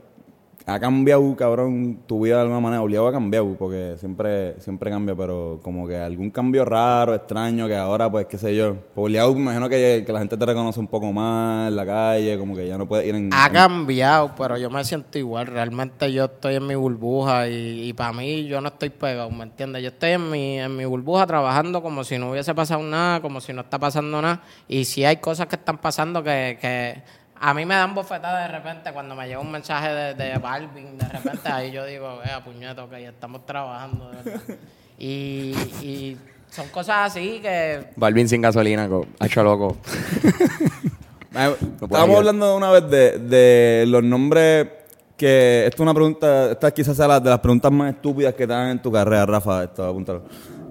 ha cambiado, cabrón, tu vida de alguna manera, obligado ha cambiado, porque siempre, siempre cambia, pero como que algún cambio raro, extraño, que ahora, pues, qué sé yo, pues, obligado, me imagino que, que la gente te reconoce un poco más en la calle, como que ya no puedes ir en... Ha en- cambiado, pero yo me siento igual. Realmente yo estoy en mi burbuja y, para mí yo no estoy pegado, ¿me entiendes? Yo estoy en mi, en mi burbuja trabajando como si no hubiese pasado nada, como si no está pasando nada. Y si hay cosas que están pasando que, que a mí me dan bofetadas de repente cuando me llega un mensaje de, de Balvin, de repente ahí yo digo, eh, puñeto, que ya estamos trabajando, de verdad. Y, y son cosas así que Balvin sin gasolina, co- hacho loco. Ah, puedo Estábamos hablando una vez de, de los nombres que... Esto es una pregunta, esta quizás sea la de las preguntas más estúpidas que te dan en tu carrera, Rafa, esto, apúntalo.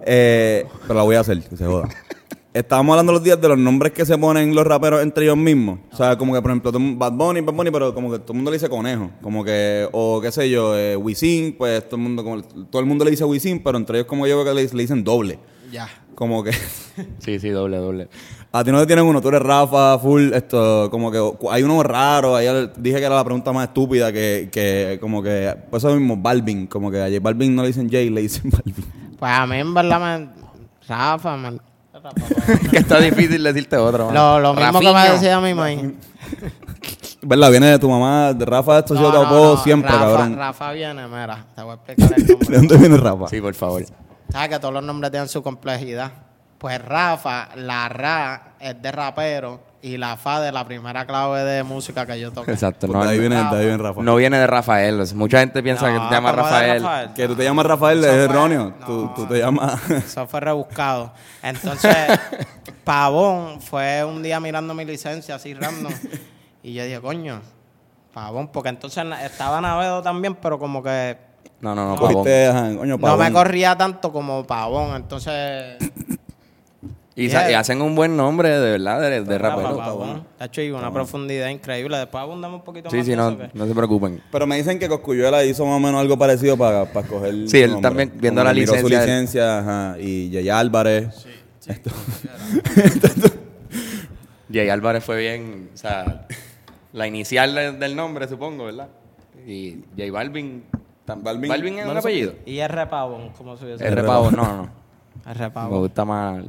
Eh, pero la voy a hacer, que se joda. Estábamos hablando los días de los nombres que se ponen los raperos entre ellos mismos. O sea, como que, por ejemplo, Bad Bunny, Bad Bunny, pero como que todo el mundo le dice conejo. Como que, o qué sé yo, eh, Wisin, pues todo el mundo como, todo el mundo le dice Wisin, pero entre ellos como yo creo que le, le dicen doble. ya. Como que... Sí, sí, doble, doble. A ti no te tienen uno, tú eres Rafa, full, esto, como que hay uno raro, ahí dije que era la pregunta más estúpida, que, que como que, pues eso mismo, Balvin, como que a J Balvin no le dicen Jay, le dicen Balvin. Pues a mí en verdad me... Rafa, me... Que está difícil decirte otro. Lo, lo mismo que me decía mi mamá. ¿Verdad? Viene de tu mamá, de Rafa, esto No, tu no, siempre, Rafa, cabrón. Rafa viene, mira, te voy a explicar el ¿De dónde viene Rafa? Sí, por favor. Sabes que todos los nombres tienen su complejidad. Pues Rafa, la Ra es de rapero y la Fa de la primera clave de música que yo toqué. Exacto. Pues No, ahí viene, de ahí viene no, viene de Rafael. Mucha gente piensa No, que te llama ¿cómo de Rafael. Rafael? Que tú te llamas Rafael, es fue- erróneo. no. Tú, tú te llamas... Eso fue rebuscado. Entonces, Pavón fue un día mirando mi licencia así random. Y yo dije, coño, Pavón, porque entonces estaba Navedo también, pero como que No, no, no, pavón. no me corría tanto como Pavón. Entonces, Y, Yeah. y hacen un buen nombre, de verdad, de, de rapero. Pavón. De hecho, y una profundidad increíble. Después abundamos un poquito Sí, más sí, de no, que- no se preocupen. Pero me dicen que Coscuyuela hizo más o menos algo parecido para, para escoger Sí, él nombre. también, viendo Como la miró su licencia, él- licencia, ajá, y Yaya Álvarez. Jay Álvarez fue bien, o sea, la inicial de- del nombre, supongo, ¿verdad? Y Jay Balvin. Balvin- Balvin, es un apellido. Y R. Pavón, como se hubiese R. Pavo, no, no. R. Me Pavón. gusta más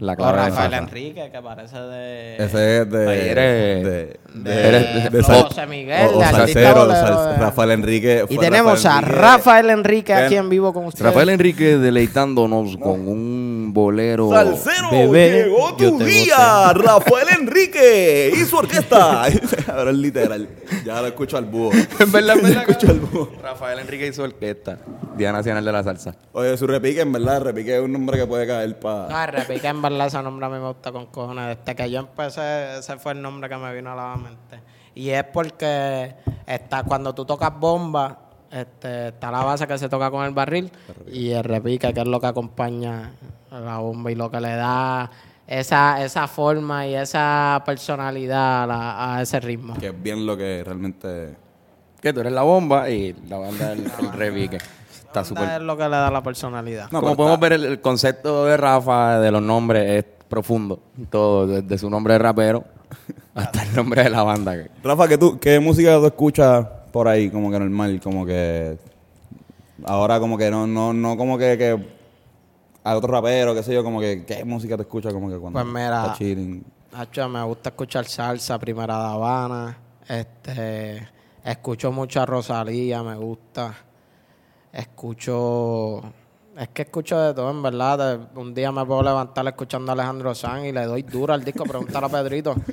la O clave Rafael Rafa. Enrique, que parece de... Ese es de. Ahí eres- de, de, eres- de José Miguel, o, o de artista salsero, bolero, sal- de- Rafael Enrique. Y tenemos a Enrique. Rafael Enrique aquí en vivo con ustedes. Rafael Enrique deleitándonos con un bolero. Salsero, Bebé, llegó tu te día. Rafael Enrique y su orquesta. Ahora es literal. Ya lo escucho al búho. En verdad, en verdad. escucho al búho. Rafael Enrique y su orquesta. Día Nacional de la Salsa. Oye, su repique, en verdad, repique es un nombre que puede caer para. No, repique en verdad ese nombre a mí me gusta con cojones. Desde que yo empecé, ese fue el nombre que me vino a la mente. Y es porque está, cuando tú tocas bomba, este, está la base que se toca con el barril y el repique, que es lo que acompaña a la bomba y lo que le da esa, esa forma y esa personalidad a, la- a ese ritmo. Que es bien lo que realmente. Que tú eres la bomba y la banda el, el repique. Está súper. Es lo que le da la personalidad. No, Como podemos está- ver, el, el concepto de Rafa, de los nombres, es profundo. Todo, desde su nombre de rapero hasta el nombre de la banda. Rafa, ¿qué, tú, ¿qué música tú escuchas por ahí? Como que normal, como que. Ahora, como que no, no, no como que. que a otro rapero, qué sé yo, como que. ¿Qué música te escuchas? Como que cuando. Pues mira, estás chilling? Hacho, me gusta escuchar salsa, Primera de Habana. Este, escucho mucho a Rosalía, me gusta. Escucho Es que escucho de todo, en verdad. Un día me puedo levantar escuchando a Alejandro Sanz y le doy duro al disco. Pregúntale a Pedrito.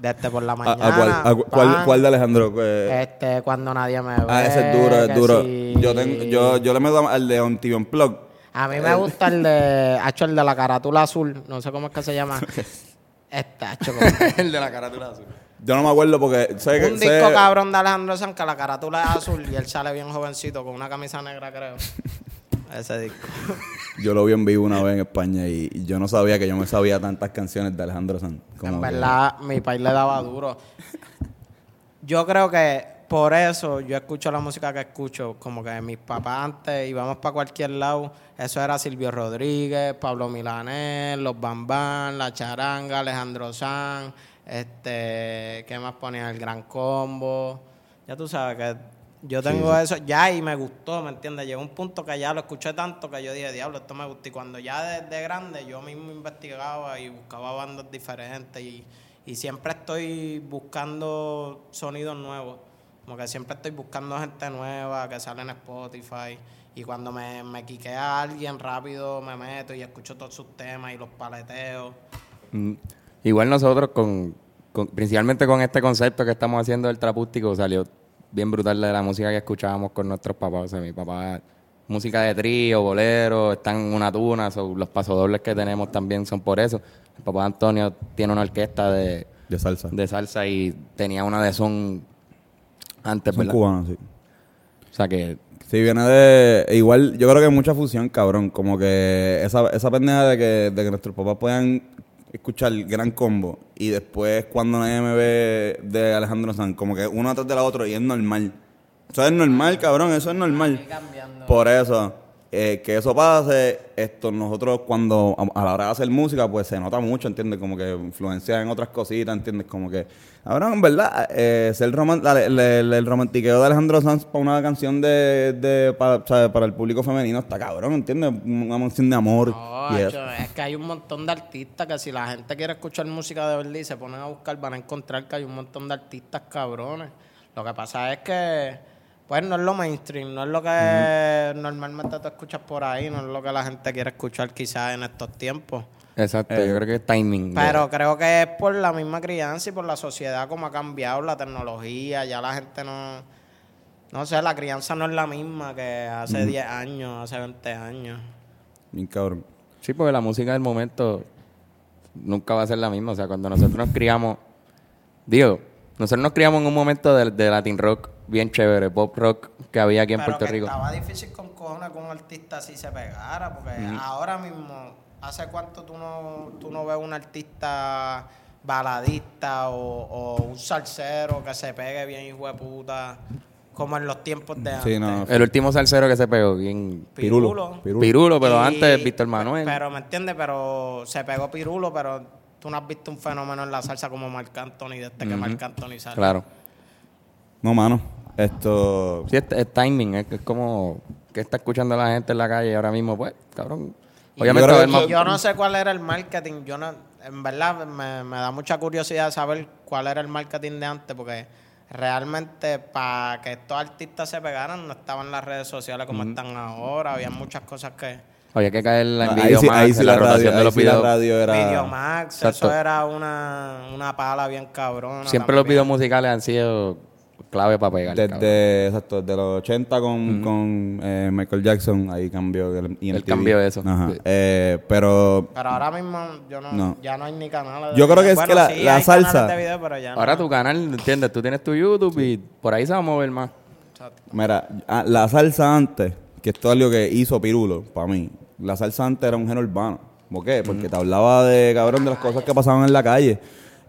Desde por la ¿A, mañana. a cuál, a cu- cuál- pan, cuál de Alejandro? Eh, Este, cuando nadie me ve. ah, ese es duro, es duro. Yo, tengo, yo, yo le meto al de On TV Unplugged. A mí me gusta el de... Hacho, el de la carátula azul. No sé cómo es que se llama. Este, hacho, el de la carátula azul. Yo no me acuerdo porque sé que... Un sé- disco cabrón de Alejandro Sanz que la carátula es azul y él sale bien jovencito con una camisa negra, creo. Ese disco. Yo lo vi en vivo una vez en España y, y yo no sabía que yo me sabía tantas canciones de Alejandro Sanz. En que- verdad, mi país le daba duro. Yo creo que por eso yo escucho la música que escucho. Como que mis papás antes íbamos para cualquier lado. Eso era Silvio Rodríguez, Pablo Milanés, Los Bambán, La Charanga, Alejandro Sanz. Este, ¿qué más ponía? El Gran Combo. Ya tú sabes que yo tengo eso ya y me gustó, ¿me entiendes? Llegó un punto que ya lo escuché tanto que yo dije, diablo, esto me gusta. Y cuando ya desde grande yo mismo investigaba y buscaba bandas diferentes y, y siempre estoy buscando sonidos nuevos. Como que siempre estoy buscando gente nueva que sale en Spotify. Y cuando me, me quiquea alguien rápido me meto y escucho todos sus temas y los paleteos. Mm. Igual nosotros, con, con- principalmente con este concepto que estamos haciendo del trapústico, salió bien brutal de la música que escuchábamos con nuestros papás. O sea, mi papá, música de trío, bolero, están una tuna, so, los pasodobles que tenemos también son por eso. El papá Antonio tiene una orquesta de, De salsa. de salsa y tenía una de son antes, Son ¿verdad? cubanos, sí. O sea que Sí, viene de... Igual, yo creo que mucha fusión, cabrón. Como que esa, esa pendeja de que, de que nuestros papás puedan escuchar Gran Combo y después cuando nadie me ve de Alejandro Sanz, como que uno atrás de la otra y es normal. Eso es normal, cabrón, eso es normal. Por eso, eh, que eso pase, esto nosotros cuando a, a la hora de hacer música, pues se nota mucho, ¿entiendes? Como que influencia en otras cositas, ¿entiendes? Como que, cabrón, en verdad, eh, ser roman- la- el, romantiqueo de Alejandro Sanz para una canción de, de para, sea, para el público femenino está cabrón, ¿entiendes? Una canción de amor. No, y es que hay un montón de artistas que si la gente quiere escuchar música de verdad y se ponen a buscar, van a encontrar que hay un montón de artistas cabrones. Lo que pasa es que, pues no es lo mainstream, no es lo que normalmente tú escuchas por ahí, no es lo que la gente quiere escuchar quizás en estos tiempos. Exacto, Eh, yo creo que es timing. de- Pero creo que es por la misma crianza y por la sociedad como ha cambiado la tecnología, ya la gente no... No sé, la crianza no es la misma que hace 10 años, hace 20 años. Bien cabrón. Sí, porque la música del momento nunca va a ser la misma. O sea, cuando nosotros nos criamos, digo, nosotros nos criamos en un momento de, de Latin rock bien chévere, pop rock que había aquí en Pero Puerto que Rico. estaba difícil con cojones que un artista así se pegara, porque ahora mismo, ¿hace cuánto tú no, tú no ves un artista baladista o, o un salsero que se pegue bien hijo de puta, como en los tiempos de antes? Sí, no. El último salsero que se pegó, bien Pirulo. Pirulo. Pirulo, pero Y- antes Víctor Manuel. Pero, ¿me entiendes? Pero se pegó Pirulo, pero tú no has visto un fenómeno en la salsa como Marc Anthony desde que Marc Anthony salió. Claro. No, mano. Esto... Sí, es, es timing, es, es como que está escuchando la gente en la calle ahora mismo, pues, cabrón. Obviamente yo más- yo no sé cuál era el marketing. Yo no, en verdad me, me da mucha curiosidad saber cuál era el marketing de antes, porque realmente para que estos artistas se pegaran no estaban las redes sociales como están ahora. Había muchas cosas que. Había que caer en ahí sí, ahí sí la, la rotación radio, de ahí los sí la videos. radio era... Videomax, Exacto. eso era una, una pala bien cabrona. Siempre los videos musicales han sido clave para pegar. Desde, exacto, desde los 80 con, con eh, Michael Jackson, ahí cambió el, y en Él cambió eso. Ajá. Sí. Eh, pero Pero ahora mismo yo no, No. ya no hay ni canales. de Yo creo que es que la- sí, la hay canales salsa- de video, pero ya Ahora no. tu canal, ¿entiendes? Tú tienes tu YouTube y por ahí se va a mover más. Exacto. Mira, ah, la salsa antes, que esto es algo que hizo Pirulo, para mí. La salsa antes era un género urbano. ¿Por qué? Porque te hablaba de, cabrón, de las cosas que pasaban en la calle.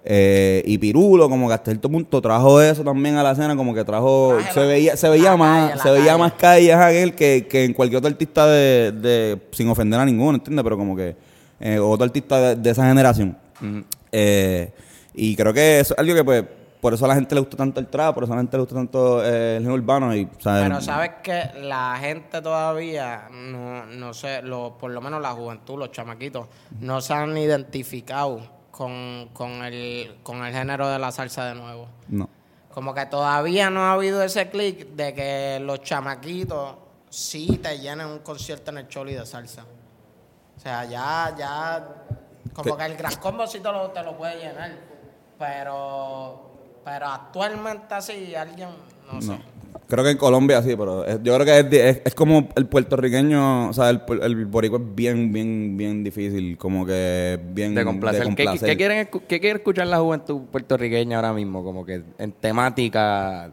Eh, y Pirulo, como que hasta cierto punto, trajo eso también a la escena, como que trajo, se la- veía, se veía más, calle, se veía calle. más calle aquel que, que en cualquier otro artista de, de, sin ofender a ninguno, ¿entiendes? Pero como que eh, otro artista de, de esa generación. Eh, y creo que eso es algo que pues por eso a la gente le gusta tanto el trap, por eso a la gente le gusta tanto eh, el género urbano y sea, Pero sabes que la gente todavía, no, no sé, lo, por lo menos la juventud, los chamaquitos, no se han identificado con, con, el, con el género de la salsa de nuevo. no. Como que todavía no ha habido ese clic de que los chamaquitos sí te llenen un concierto en el Choli de salsa. O sea, ya, ya, como que el Gran Combo sí te lo, te lo puede llenar. Pero, pero actualmente así, alguien, no, sé. Creo que en Colombia sí, pero es- yo creo que es, es, es como el puertorriqueño, o sea, el, el boricua es bien, bien, bien difícil, como que bien De complacer. ¿Qué, complacer. qué quieren, qué quiere escuchar la juventud puertorriqueña ahora mismo? Como que en temática.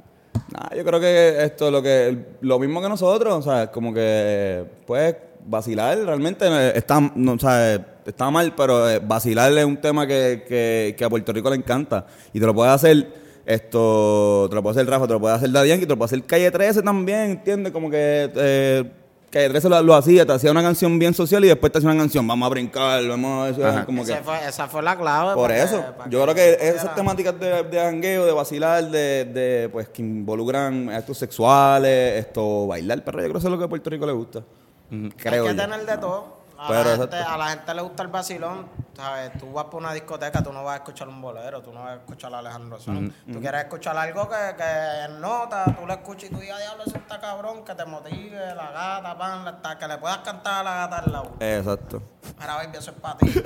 Nah, yo creo que esto lo que lo mismo que nosotros, o sea, como que pues vacilar realmente eh, está, no, o sea, está mal, pero eh, vacilar es un tema que, que, que a Puerto Rico le encanta y te lo puede hacer esto, te lo puede hacer Rafa, te lo puede hacer Daddy Yankee, te lo puede hacer Calle 13 también, ¿entiendes? Como que eh, Calle 13 lo, lo hacía, te hacía una canción bien social y después te hacía una canción, vamos a brincar, vamos a eso, como que fue- esa fue la clave. por para eso, que- para yo creo que esas temáticas de, de jangueo, de vacilar, de, de, pues que involucran actos sexuales, esto, bailar, pero yo creo que eso es lo que a Puerto Rico le gusta. Creo Hay que yo. tener de todo. A, Pero, la gente, exacto. a la gente le gusta el vacilón, ¿sabes? Tú vas por una discoteca, tú no vas a escuchar un bolero, tú no vas a escuchar a Alejandro Sanz. Tú quieres escuchar algo que, que nota, tú lo escuchas y tú digas, diablo, eso está cabrón, que te motive, la gata, pan, la- que le puedas cantar a la gata al lado. Exacto. Mira, baby, eso es para ti.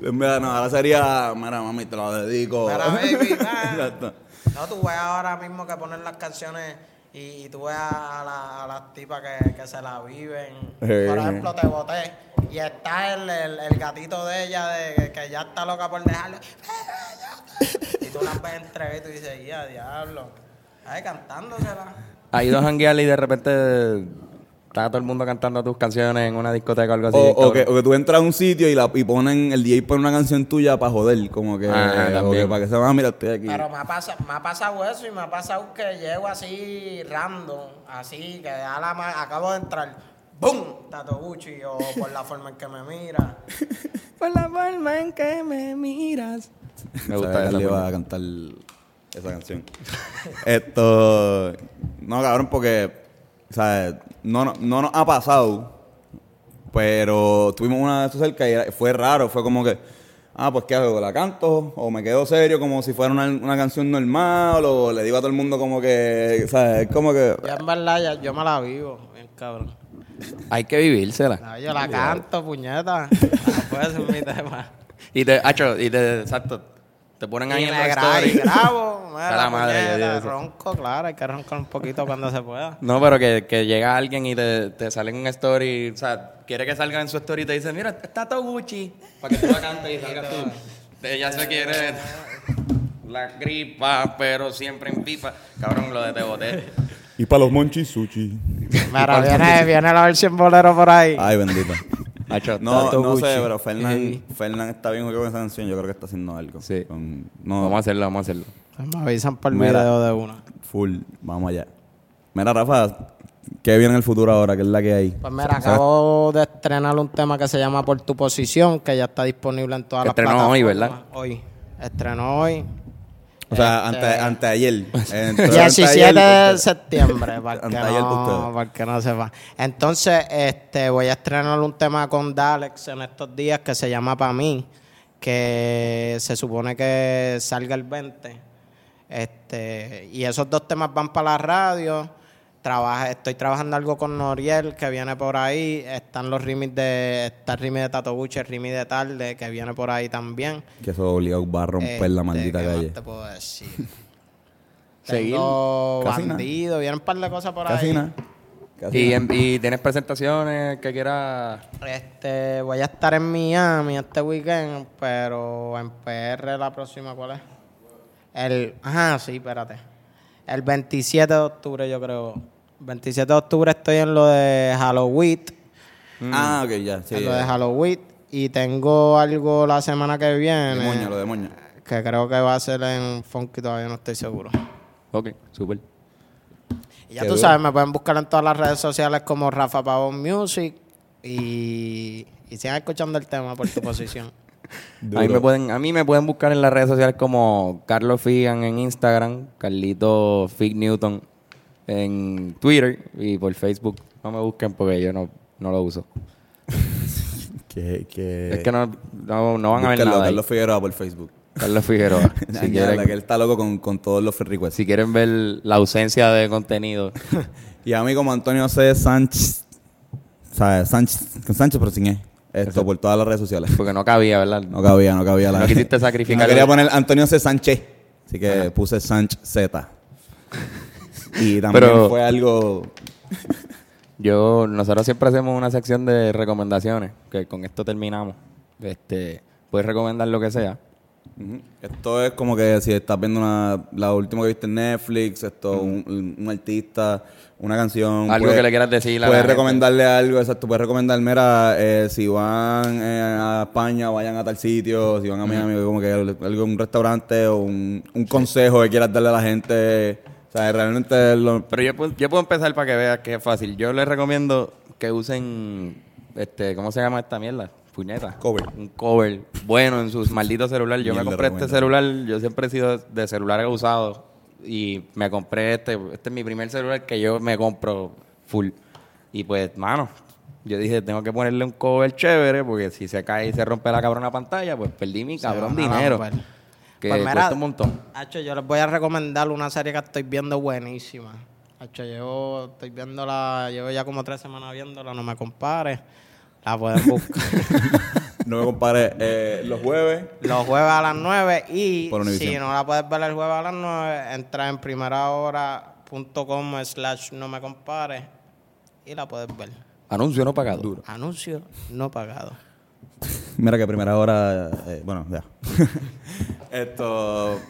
Mira, no, ahora sería, mira, mami, te lo dedico. Mira, baby. Exacto. No, tú ves ahora mismo que ponen las canciones y, y tú ves a, la- a las tipas que, que se la viven. Eh. Por ejemplo, te boté y está el, el, el gatito de ella de, que, ya está loca por dejarlo. Y tú las ves entre y tú dices, ya, diablo. Ay, cantándosela. Ha ido a janguear y de repente está todo el mundo cantando tus canciones en una discoteca o algo así. O, que, o que tú entras a un sitio y, la, y ponen, el DJ pone una canción tuya para joder, como que, Ajá, o también. que para que se van, mira, estoy aquí. Pero me ha, pasado, me ha pasado eso y me ha pasado que llego así random, así, que a la ma- acabo de entrar, ¡boom! Tato Gucci o por la forma en que me mira. Por la forma en que me miras. Me gusta que le iba a cantar esa canción. Esto. No, cabrón, porque. O sea, no, no, no nos ha pasado. Pero tuvimos una de esas cerca y fue raro. Fue como que. Ah, pues ¿qué hago? ¿La canto? ¿O me quedo serio como si fuera una, una canción normal? ¿O le digo a todo el mundo como que. O sea, es como que. Yo en verdad ya- yo me la vivo, bien cabrón. Hay que vivírsela. No, yo la canto, puñeta. No puede ser mi tema. Y te, hacho, y te, exacto, te ponen ahí Y en la y grabo, mira, Está la madre eso. ronco, claro, hay que roncar un poquito cuando se pueda. No, pero que, que llega alguien y te, te sale en un story, o sea, quiere que salga en su story y te dice, mira, está Toguchi, para que tú la cantes y salgas tú. Ella se quiere la gripa, pero siempre en pipa. Cabrón, lo de te boté. Y para los monchis, sushi. Mira, viene, viene la versión bolero por ahí. Ay, bendito. Hacho, No, no sé, pero Fernán, Fernán está bien con esa canción. Yo creo que está haciendo algo. Sí. Con- no, Vamos a hacerlo, vamos a hacerlo. Me avisan por el Mira. video de una. Full, vamos allá. Mira, Rafa, ¿qué viene en el futuro ahora? ¿Qué es la que hay? Pues mira, acabo de estrenar un tema que se llama Por tu posición, que ya está disponible en todas Que las estrenó plataformas. hoy, ¿verdad? Hoy. Estrenó hoy. O sea, Este- ante, anteayer. Entonces, 17 anteayer, de septiembre, para que, no, para que no sepa. Entonces, este, voy a estrenar un tema con Dalex en estos días que se llama Pa' mí, que se supone que salga el 20. Este, y esos dos temas van para la radio. Trabaja, estoy trabajando algo con Noriel que viene por ahí. Están los remix de, está el remix de Tato Gucci, el remix de Tarde que viene por ahí también. Que eso obligado va a romper la Este, maldita ¿qué más calle. te puedo decir? Seguir. Tengo bandido, vienen un par de cosas por ahí. Y, en- y tienes presentaciones que quieras... Este, voy a estar en Miami este weekend, pero en PR la próxima, ¿cuál es? El, ajá, sí, espérate. El 27 de octubre, yo creo. 27 de octubre estoy en lo de Halloween. Ah, ok, ya. Sí, en lo de. Halloween. Y tengo algo la semana que viene. De moña, lo de moña. Que creo que va a ser en Funky, todavía no estoy seguro. Ok, súper. Y ya Qué tú duro. sabes, me pueden buscar en todas las redes sociales como Rafa Pavón Music y, y sigan escuchando el tema por tu posición. A mí, me pueden, a mí me pueden buscar en las redes sociales como Carlos Figan en Instagram, Carlito Fig Newton en Twitter y por Facebook. No me busquen porque yo no, no lo uso. Que, que... es que no, no, no van a ver nada. ahí. Carlos Figueroa por Facebook. Carlos Figueroa. si, que él está loco con, con todos los requests. si quieren ver la ausencia de contenido. Y a mí como Antonio C. Sánchez, ¿sabes? Sánchez, Sánchez pero sin E. Esto por todas las redes sociales. Porque no cabía, ¿verdad? No cabía, no cabía la No quisiste sacrificar No quería poner Antonio C. Sánchez. Así que puse Sánchez Z. Y también Pero- fue algo. Yo, nosotros siempre hacemos una sección de recomendaciones, que con esto terminamos. Este, puedes recomendar lo que sea. Esto es como que si estás viendo una, la última que viste en Netflix, esto, un, un artista, una canción. Algo que le quieras decir a la Puedes gente. recomendarle algo, exacto. Puedes recomendar, mira, eh, si van eh, a España, vayan a tal sitio, si van a Miami, como que algo, un restaurante o un, un consejo que quieras darle a la gente. O sea, realmente lo, Pero yo, puedo- yo puedo empezar para que veas que es fácil. Yo les recomiendo que usen, este, ¿cómo se llama esta mierda? Puñeta. Cover. Un cover bueno en sus malditos celulares. Yo me compré este celular, yo siempre he sido de celulares usados y me compré este. Este es mi primer celular que yo me compro full. Y pues, mano, yo dije, tengo que ponerle un cover chévere porque si se cae y se rompe la cabrona pantalla, pues perdí mi cabrón dinero. Que Pues mira, cuesta un montón. Hacho, yo les voy a recomendar una serie que estoy viendo buenísima. Hacho, llevo, estoy viéndola, llevo ya como tres semanas viéndola, no me compares. La pueden buscar no me compare eh, los jueves. los jueves a las 9 y si no la puedes ver el jueves a las 9, entra en primerahora.com slash no me compares y la puedes ver. Anuncio no pagado. Anuncio no pagado. Mira que primera hora, eh, bueno, ya. Esto.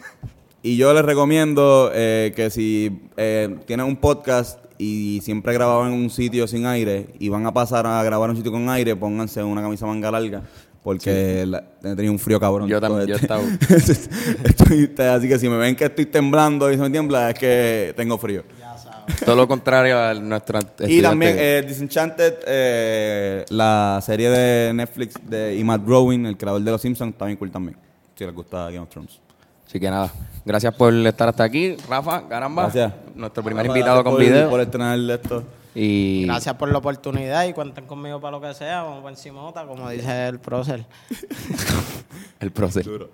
Y yo les recomiendo eh, que si eh, tienen un podcast y siempre grababan en un sitio sin aire y van a pasar a grabar en un sitio con aire, pónganse una camisa manga larga. Porque la- he tenido un frío cabrón. Yo también, yo Estoy- así que si me ven que estoy temblando y se me tiembla, es que tengo frío. Todo lo contrario a nuestro Y también eh, Disenchanted, eh, la serie de Netflix de y Matt Groening, el creador de Los Simpsons, está bien cool también. Si les gusta Game of Thrones. Así que nada, gracias por estar hasta aquí, Rafa, caramba. Gracias. Nuestro primer Rafa, invitado con por- video. Por estrenar esto. y Gracias por la oportunidad y cuenten conmigo para lo que sea, vamos por encimota, como dice el prócer. el proceso. Duro.